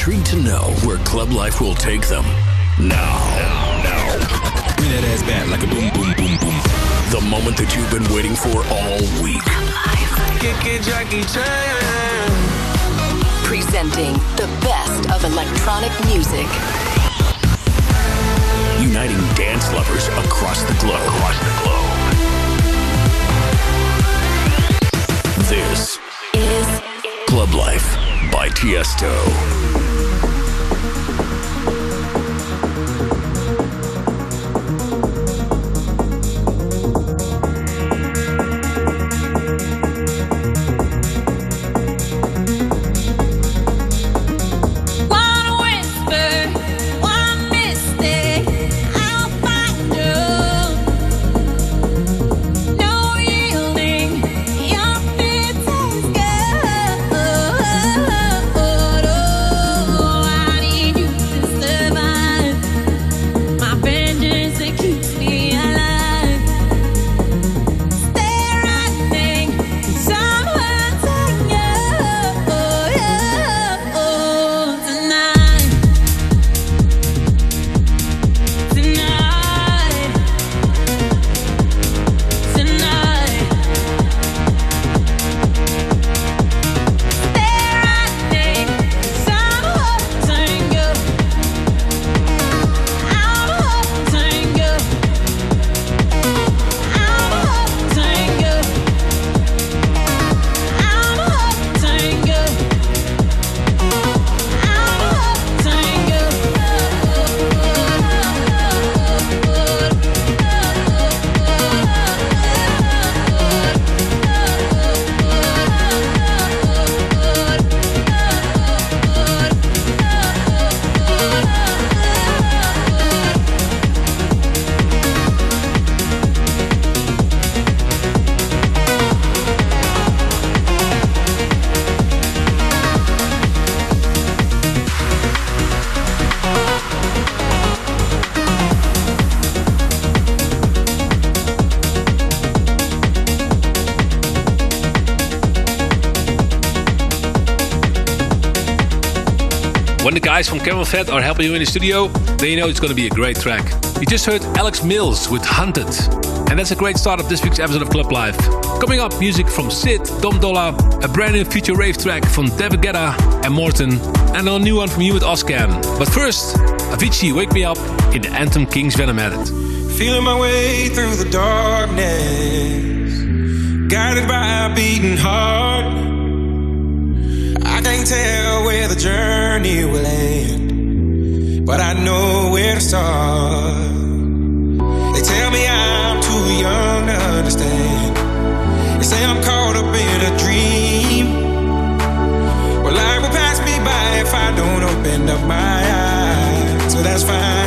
intrigued to know where club life will take them. Now, now, Bring that ass back like a boom, boom, boom, boom. the moment that you've been waiting for all week. Jackie Chan. Presenting the best of electronic music. Uniting dance lovers across the globe. Across the globe. This Is Club Life by Tiesto. From Fat are helping you in the studio, then you know it's going to be a great track. You just heard Alex Mills with Hunted. And that's a great start of this week's episode of Club Life. Coming up, music from Sid, Dom Dolla, a brand new future rave track from David Guetta and Morten, and a new one from you with Oscan. But first, Avicii, Wake Me Up in the anthem King's Venom Edit. Feeling my way through the darkness, guided by a beating heart. I can't tell where the journey will end, but I know where to start. They tell me I'm too young to understand. They say I'm caught up in a dream. Well, life will pass me by if I don't open up my eyes. So that's fine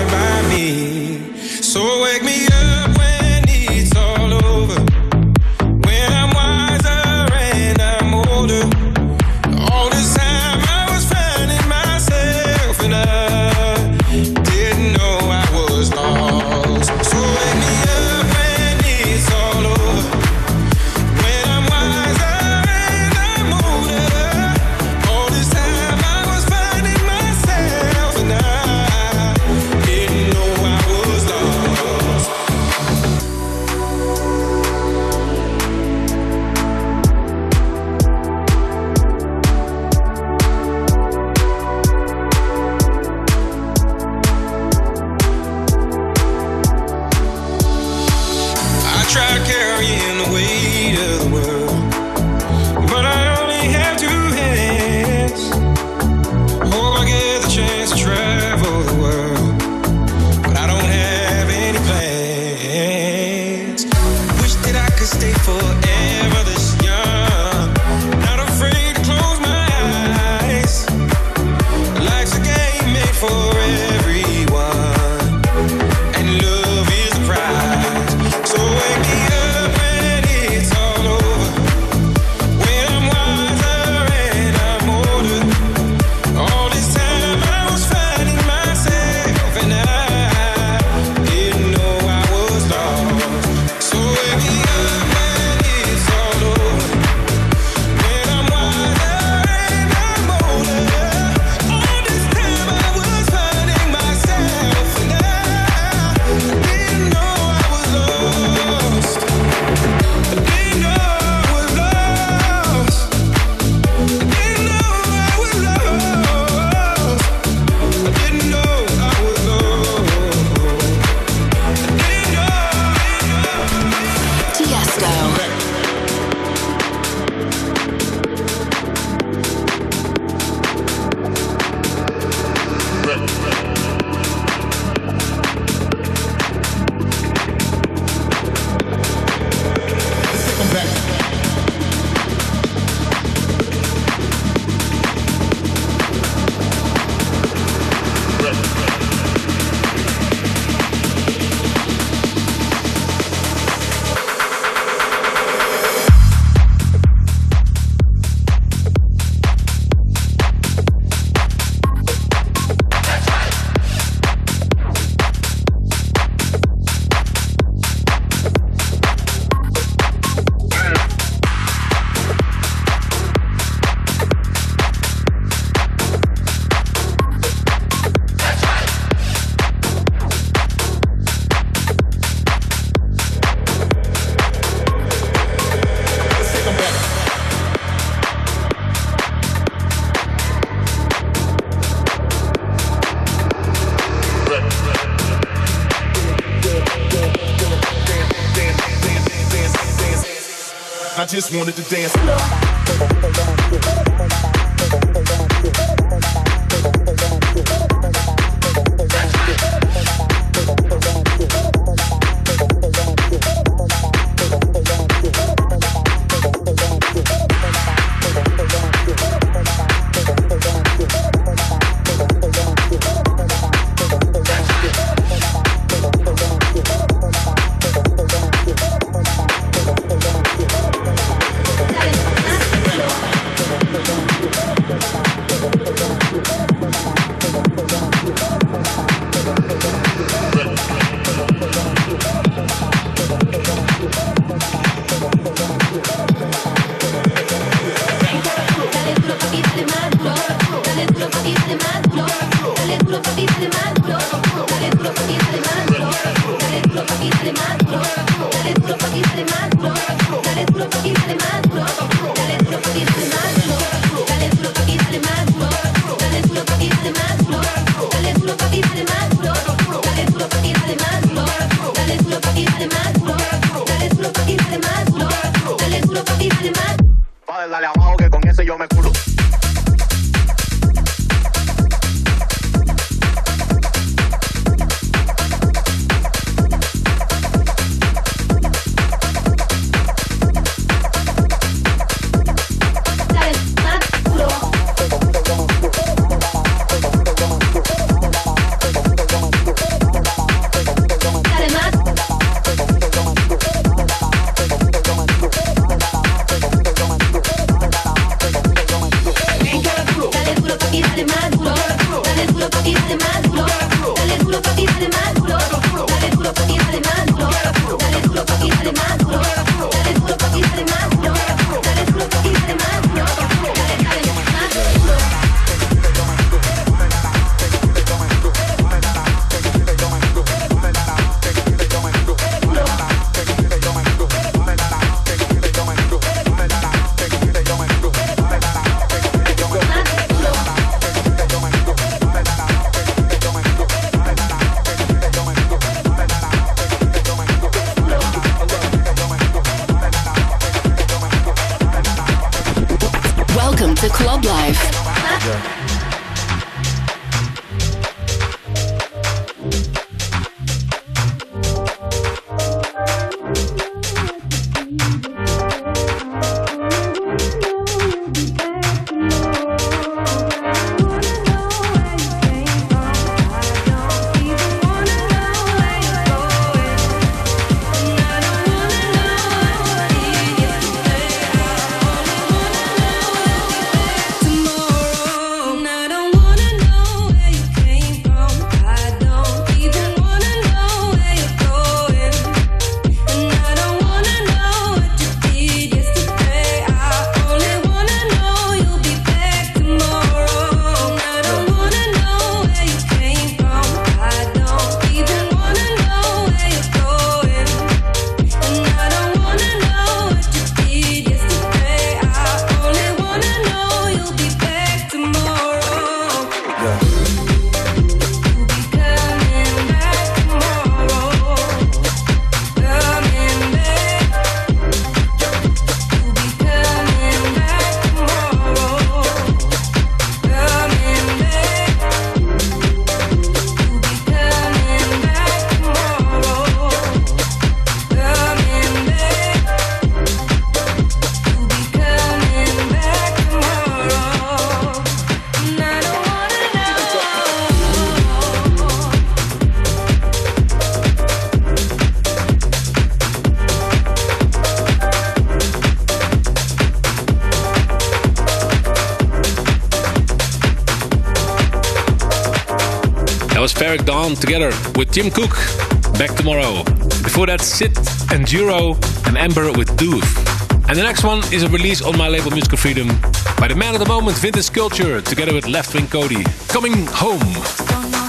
just wanted to dance. Together with Tim Cook. Back tomorrow. Before that, Sid and Juro and Amber with Doof. And the next one is a release on my label Musical Freedom by the man of the moment, Vintage Culture, together with Leftwing Kody. Coming home.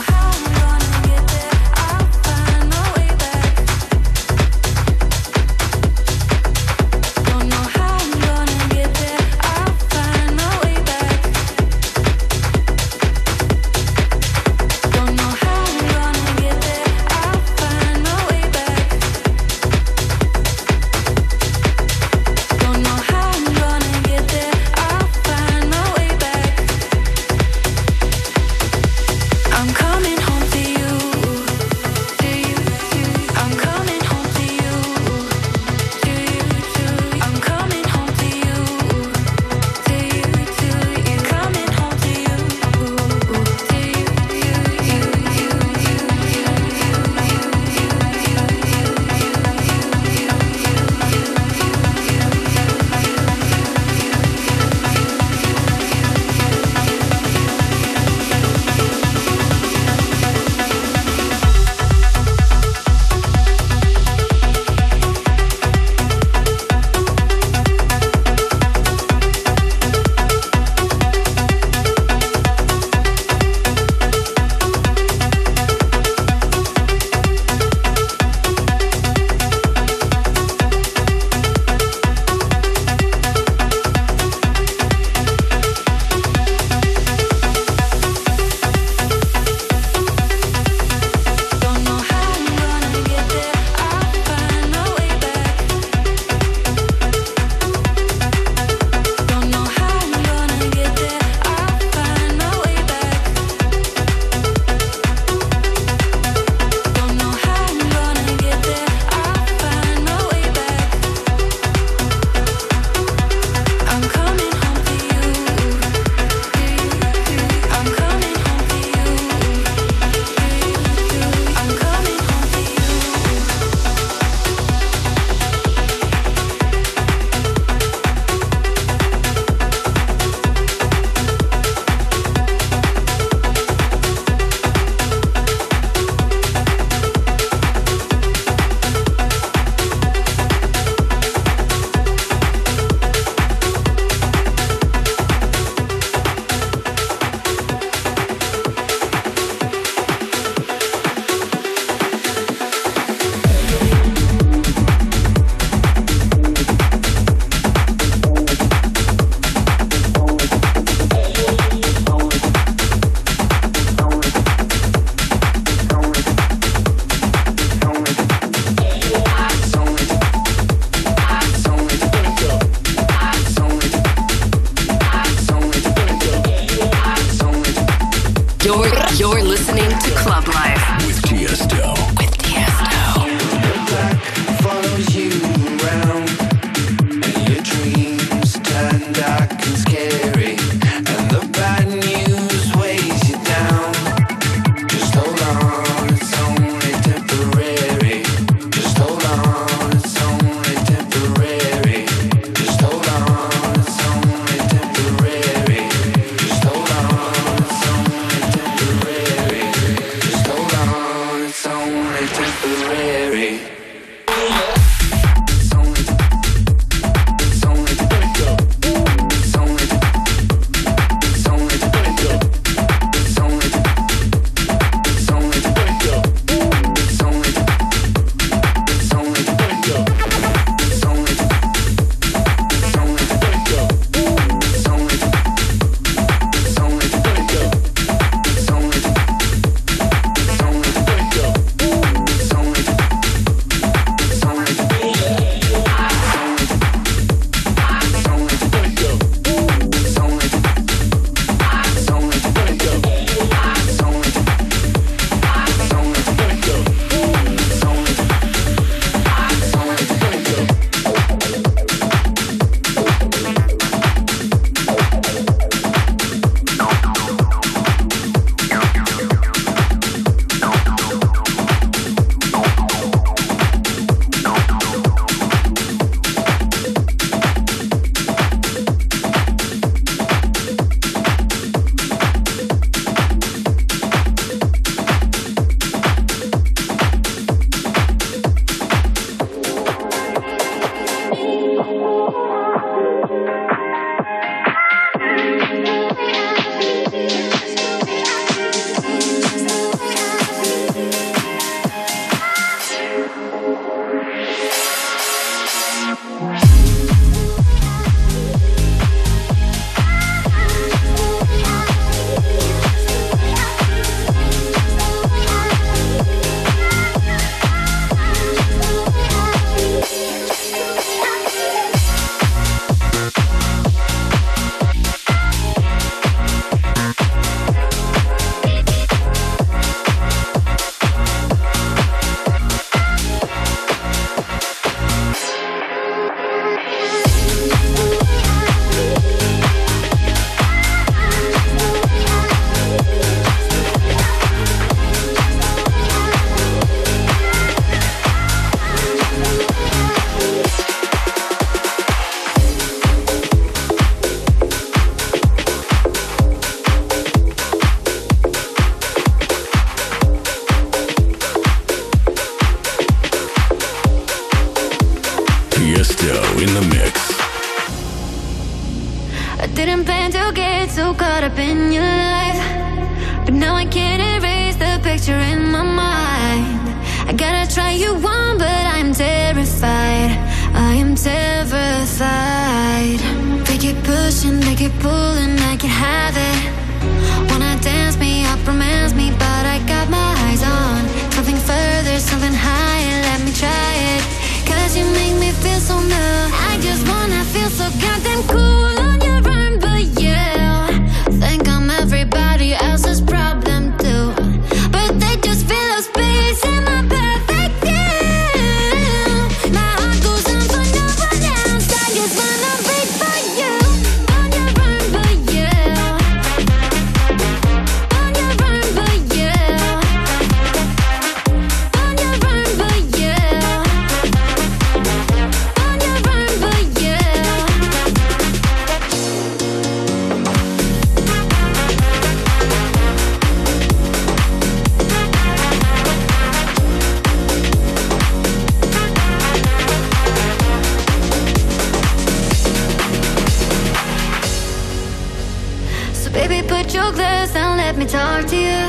Baby, put your glass down, let me talk to you.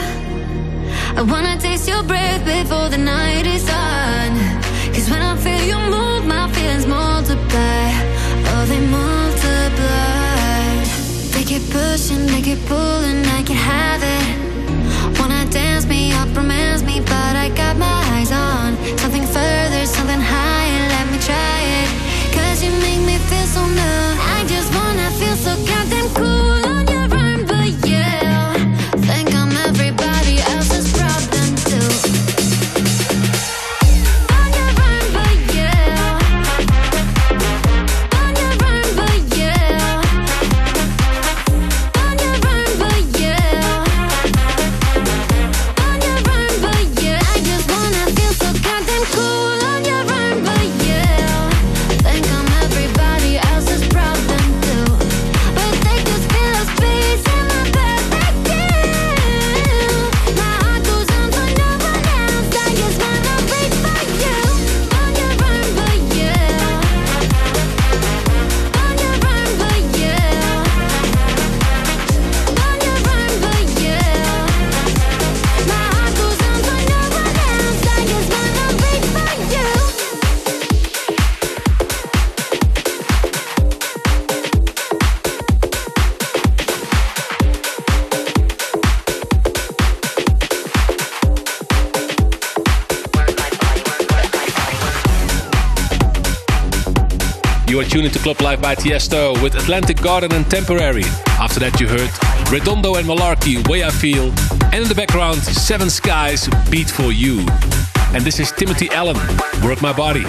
I wanna taste your breath before the night is done. Cause when I feel you move, my feelings multiply. Oh, they multiply. They keep pushing, they keep pulling, I can have it. Wanna dance me up, romance me, but I got my eyes on something further, something higher. Let me try it. Cause you make me feel so numb. I just wanna. tune into Club Life by Tiesto with Atlantic Garden and Temporary. After that, you heard Redondo and Malarkey, Way I Feel. And in the background, Seven Skies, Beat for You. And this is Timothy Allen, Work My Body.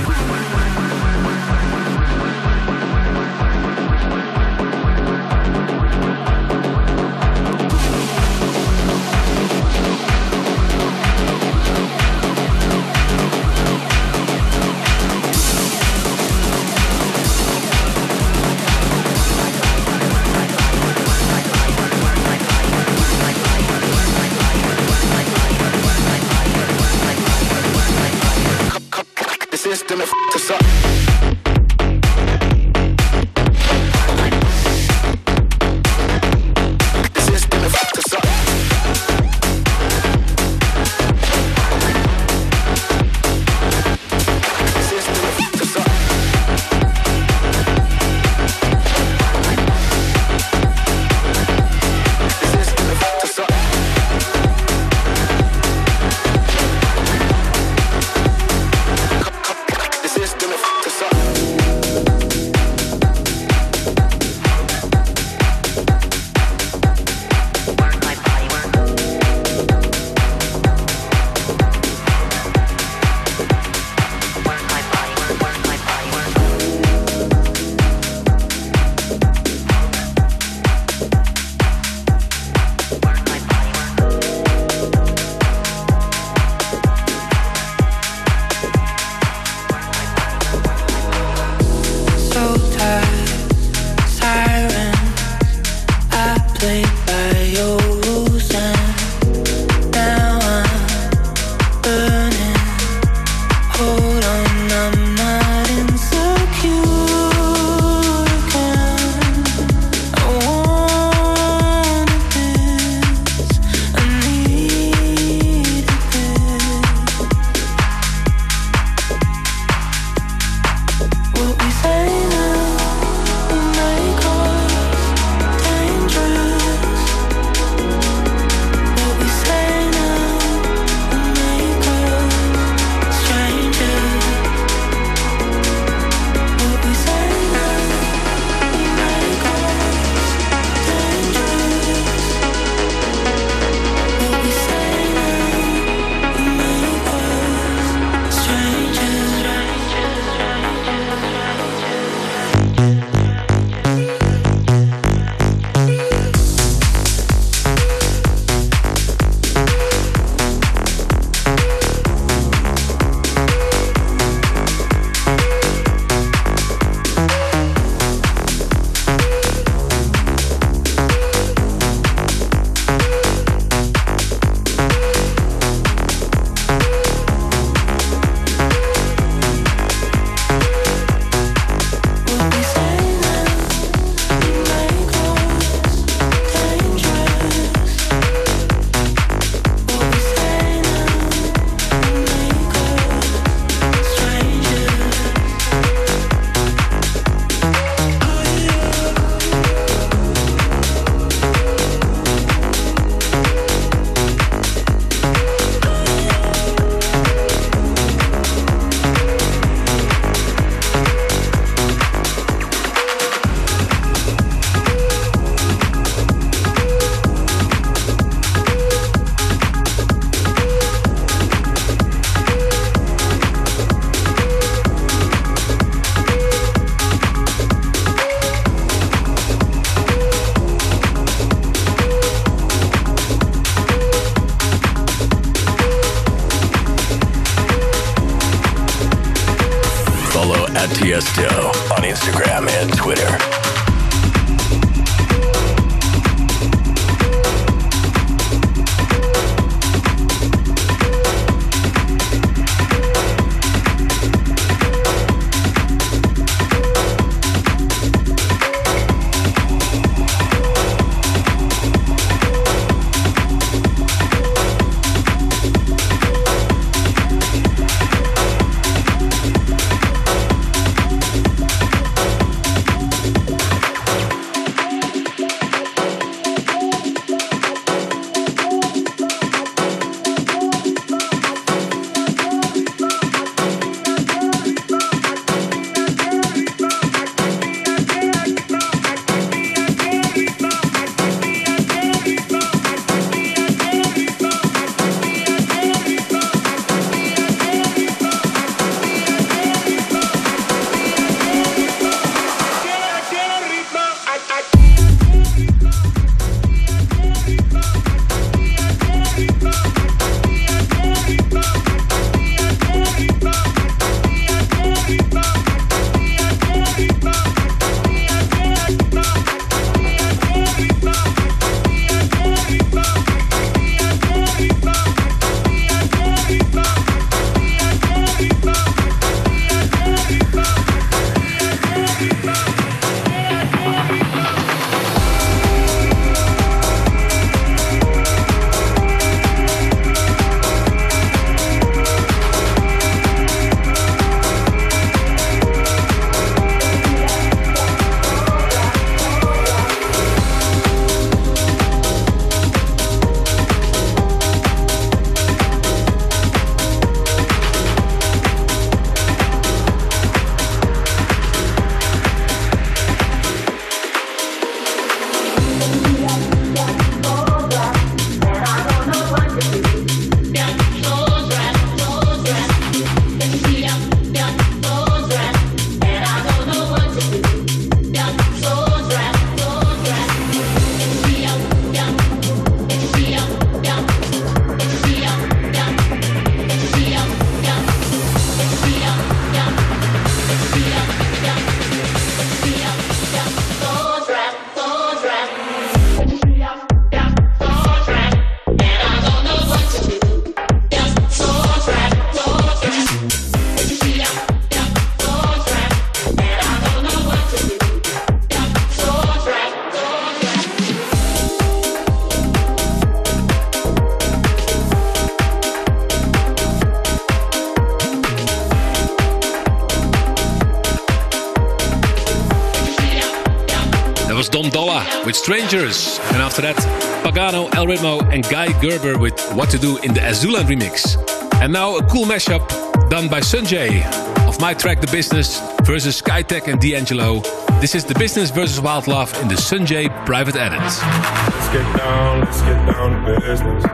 Strangers. And after that, Pagano, El Ritmo, and Guy Gerber with What to Do in the Azuland remix. And now a cool mashup done by Sunjay of my track The Business versus Skytech and D'Angelo. This is The Business versus Wild Love in the Sunjay private edit. Let's get down, let's get down to business.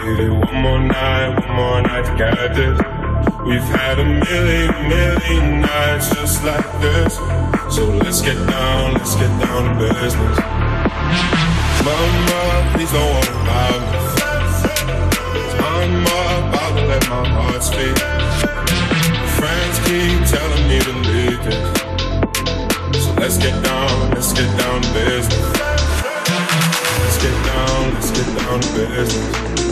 Give it one more night, one more night to get this. We've had a million, million nights just like this. So let's get down, let's get down to business. Mama, please don't worry about me. I'm about to let my heart speak. Friends keep telling me to leave this. So let's get down, let's get down to business. Let's get down, let's get down to business.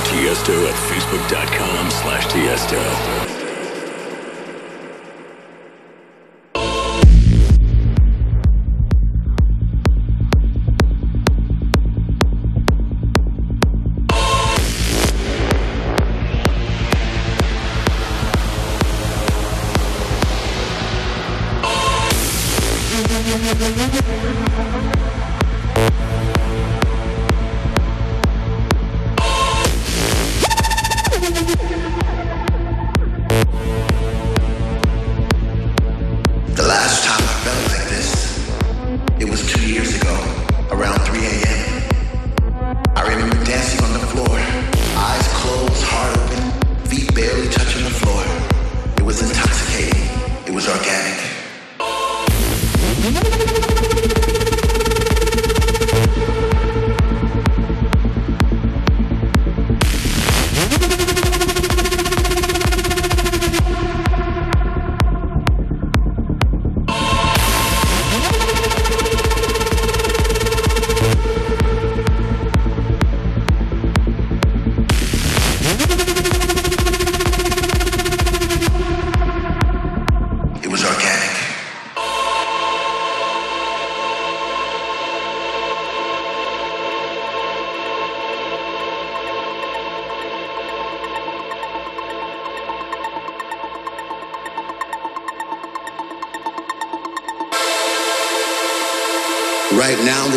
Tiesto at facebook.com slash Tiesto.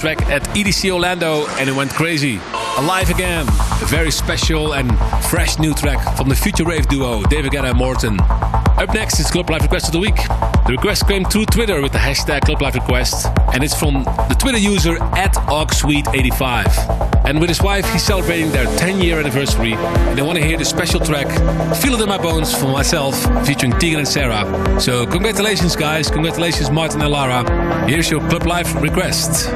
Track at EDC Orlando and it went crazy. Alive Again, a very special and fresh new track from the Future Rave duo David Guetta and Morten. Up next is Club Life Request of the Week. The request came through Twitter with the hashtag Club Life Request, and it's from the Twitter user at OgSweet85. And with his wife, he's celebrating their 10 year anniversary, and they want to hear the special track Feel It in My Bones for myself, featuring Tegan and Sara. So, congratulations, guys. Congratulations, Martin and Lara. Here's your Club Life request.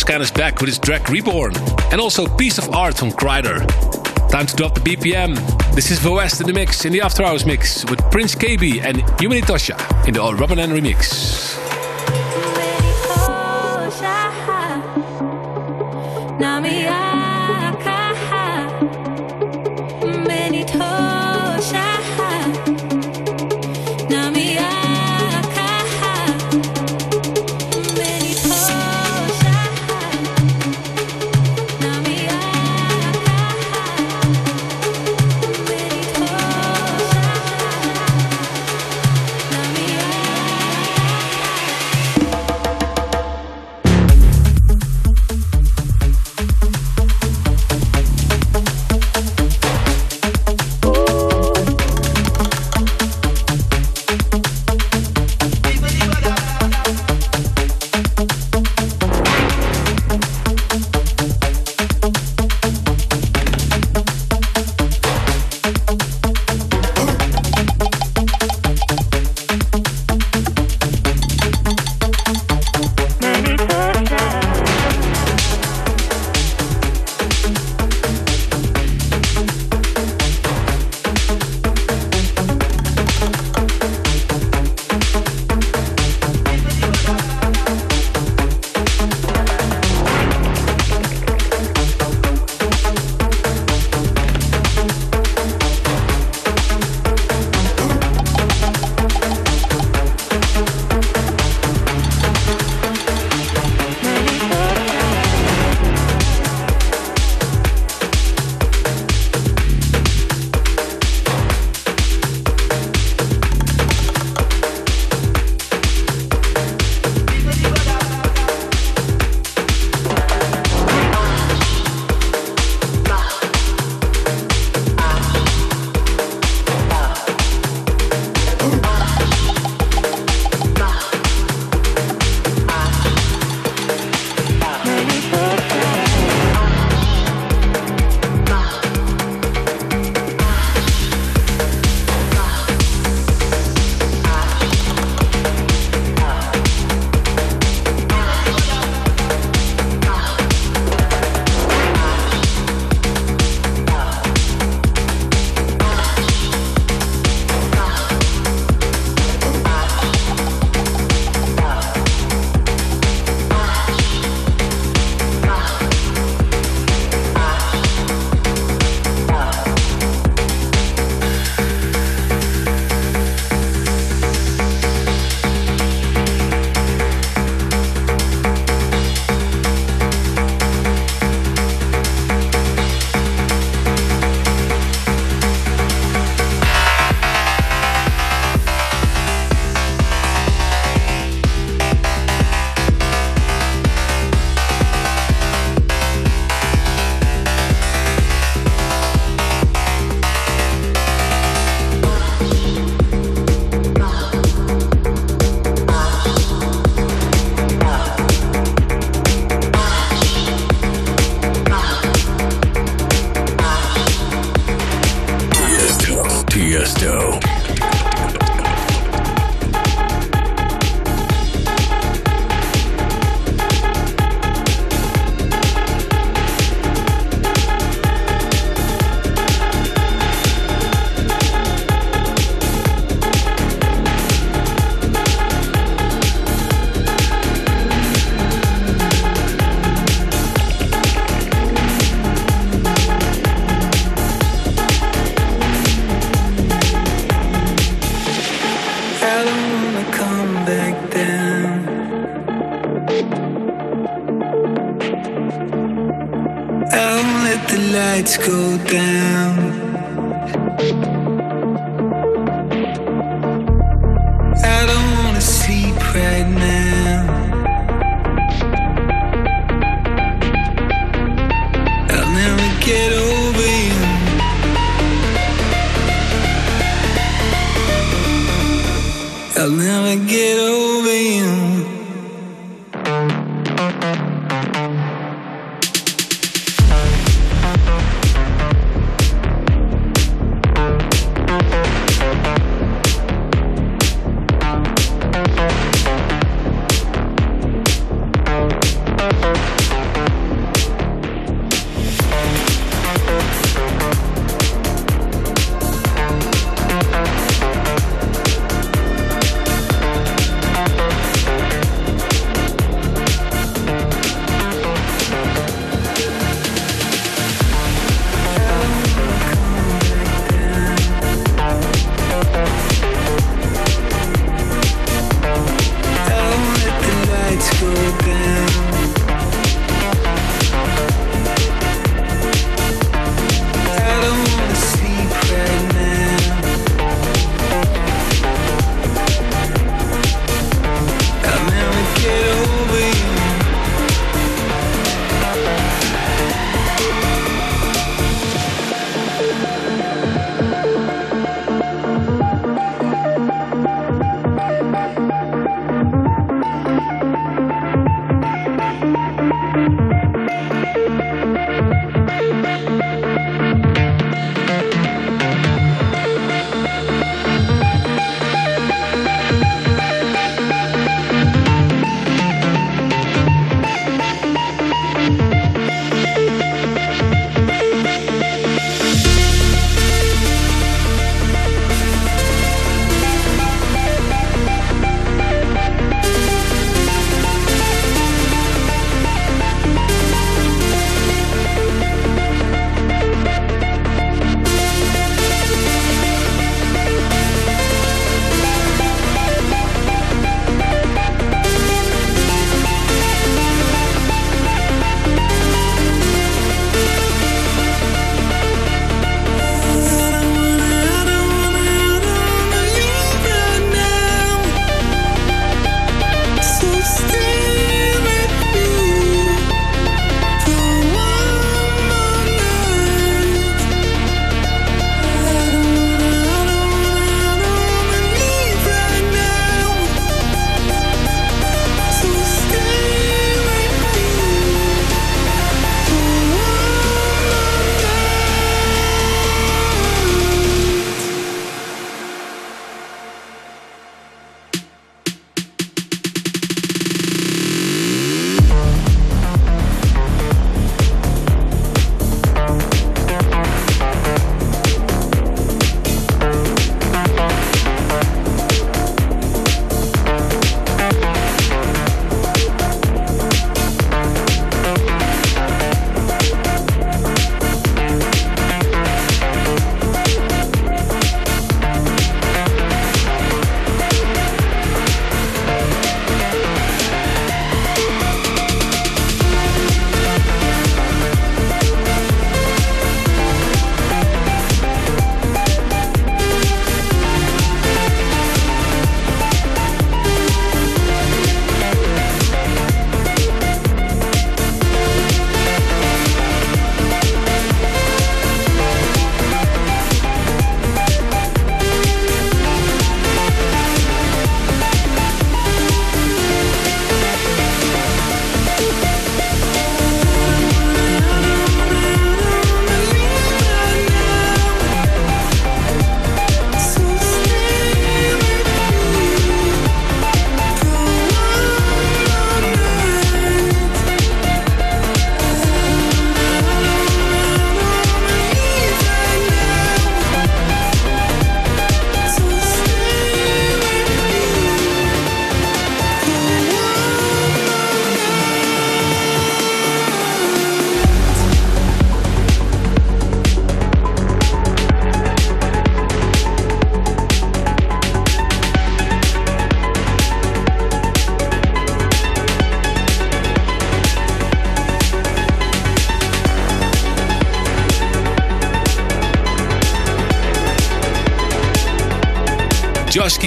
Human is back with his track Reborn, and also Piece of Art from Kryder. Time to drop the BPM. This is West in the mix, in the After Hours mix, with Prince KB and Humani Tosha in the Robin and remix. lights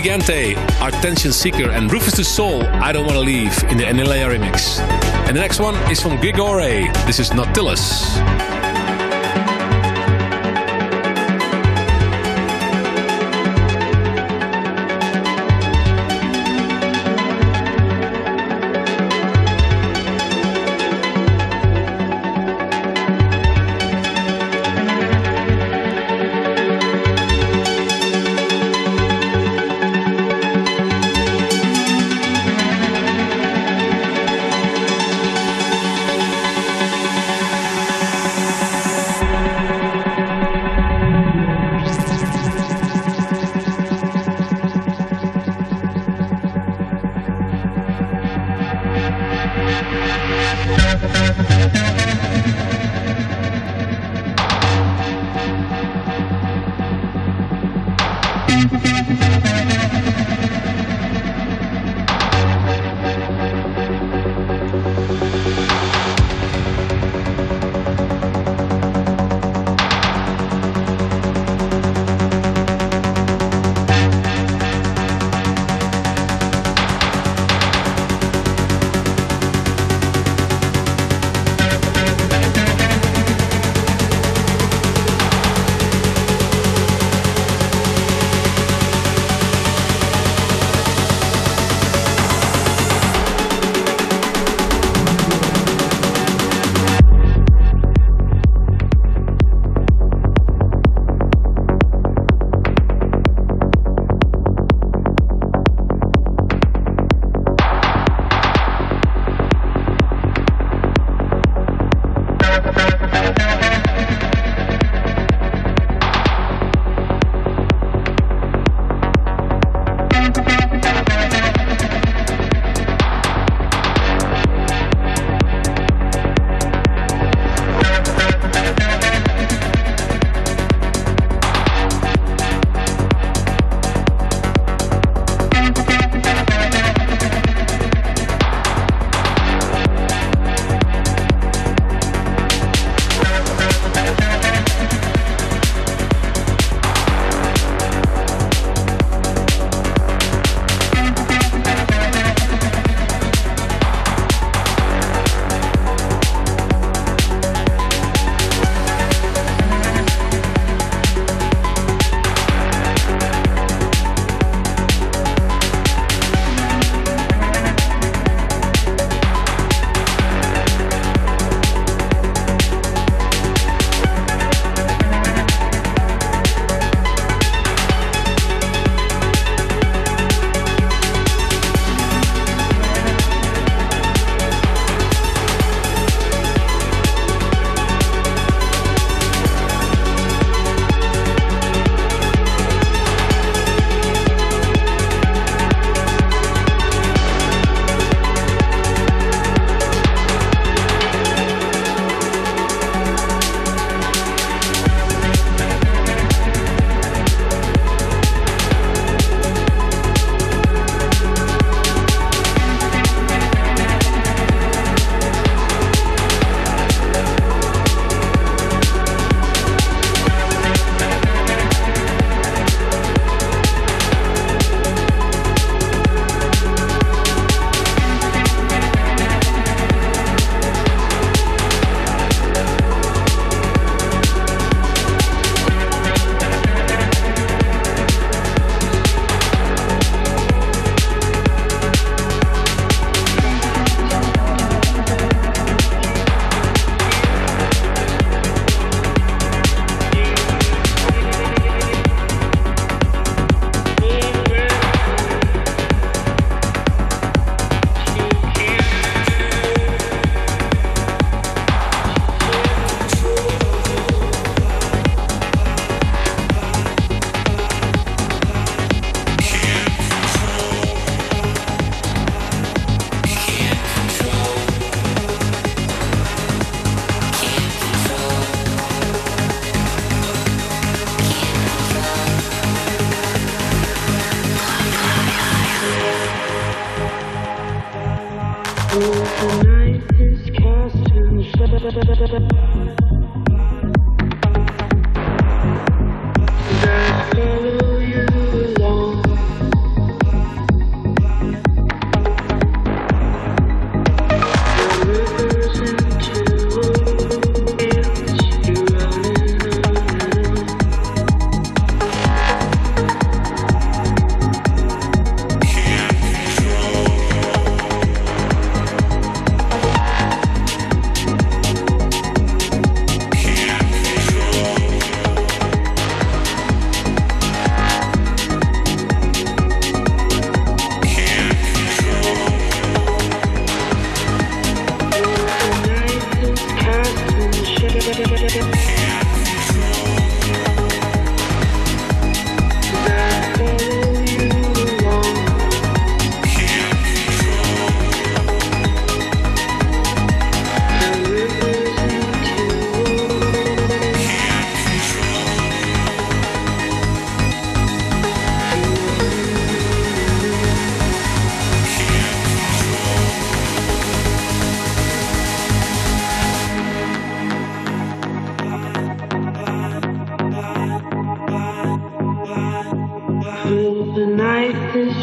Gigante, Attention Seeker, and Rüfüs Du Sol, I Don't Wanna Leave, in the Anilea remix. And the next one is from Grigore. This is Nautilus.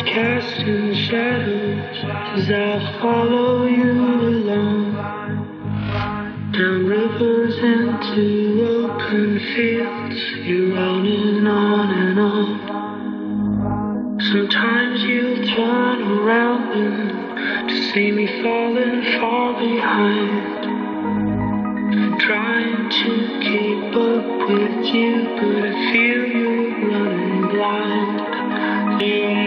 Casting shadows as I follow you along. Down rivers into open fields, you're running on and on. Sometimes you'll turn around and to see me falling far behind. Trying to keep up with you, but I feel you running blind. You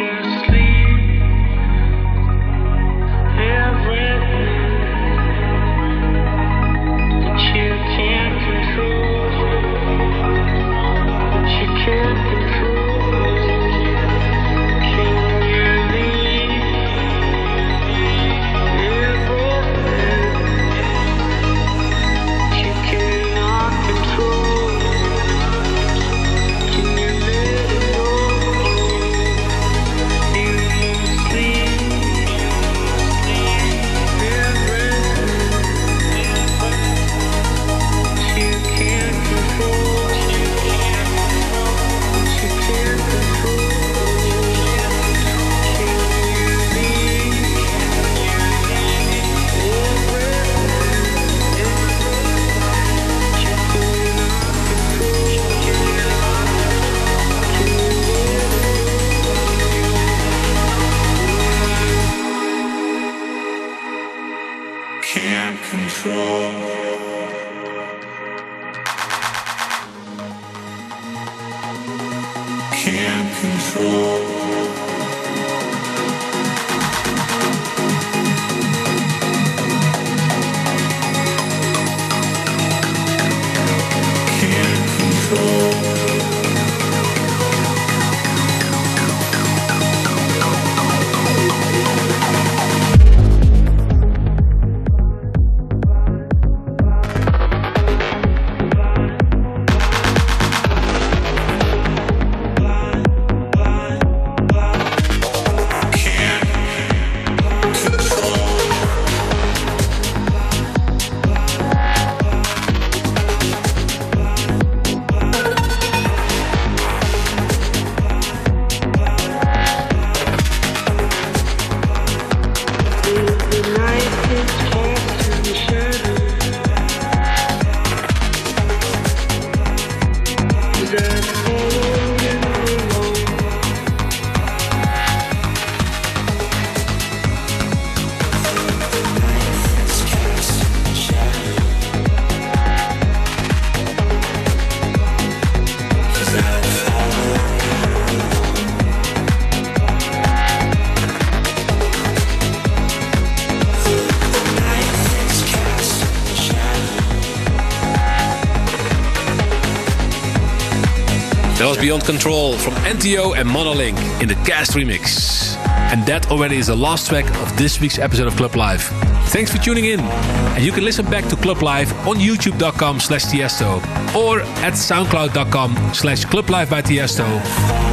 Beyond Control from NTO and Monolink in the Cast remix. And that already is the last track of this week's episode of Club Life. Thanks for tuning in. And you can listen back to Club Life on youtube.com slash Tiesto or at soundcloud.com slash Club Life by Tiesto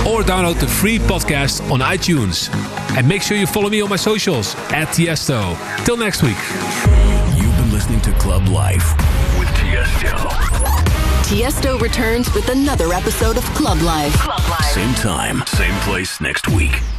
or download the free podcast on iTunes. And make sure you follow me on my socials at Tiesto. Till next week. You've been listening to Club Life with Tiesto. Tiesto returns with another episode of Club Life. Same time, same place next week.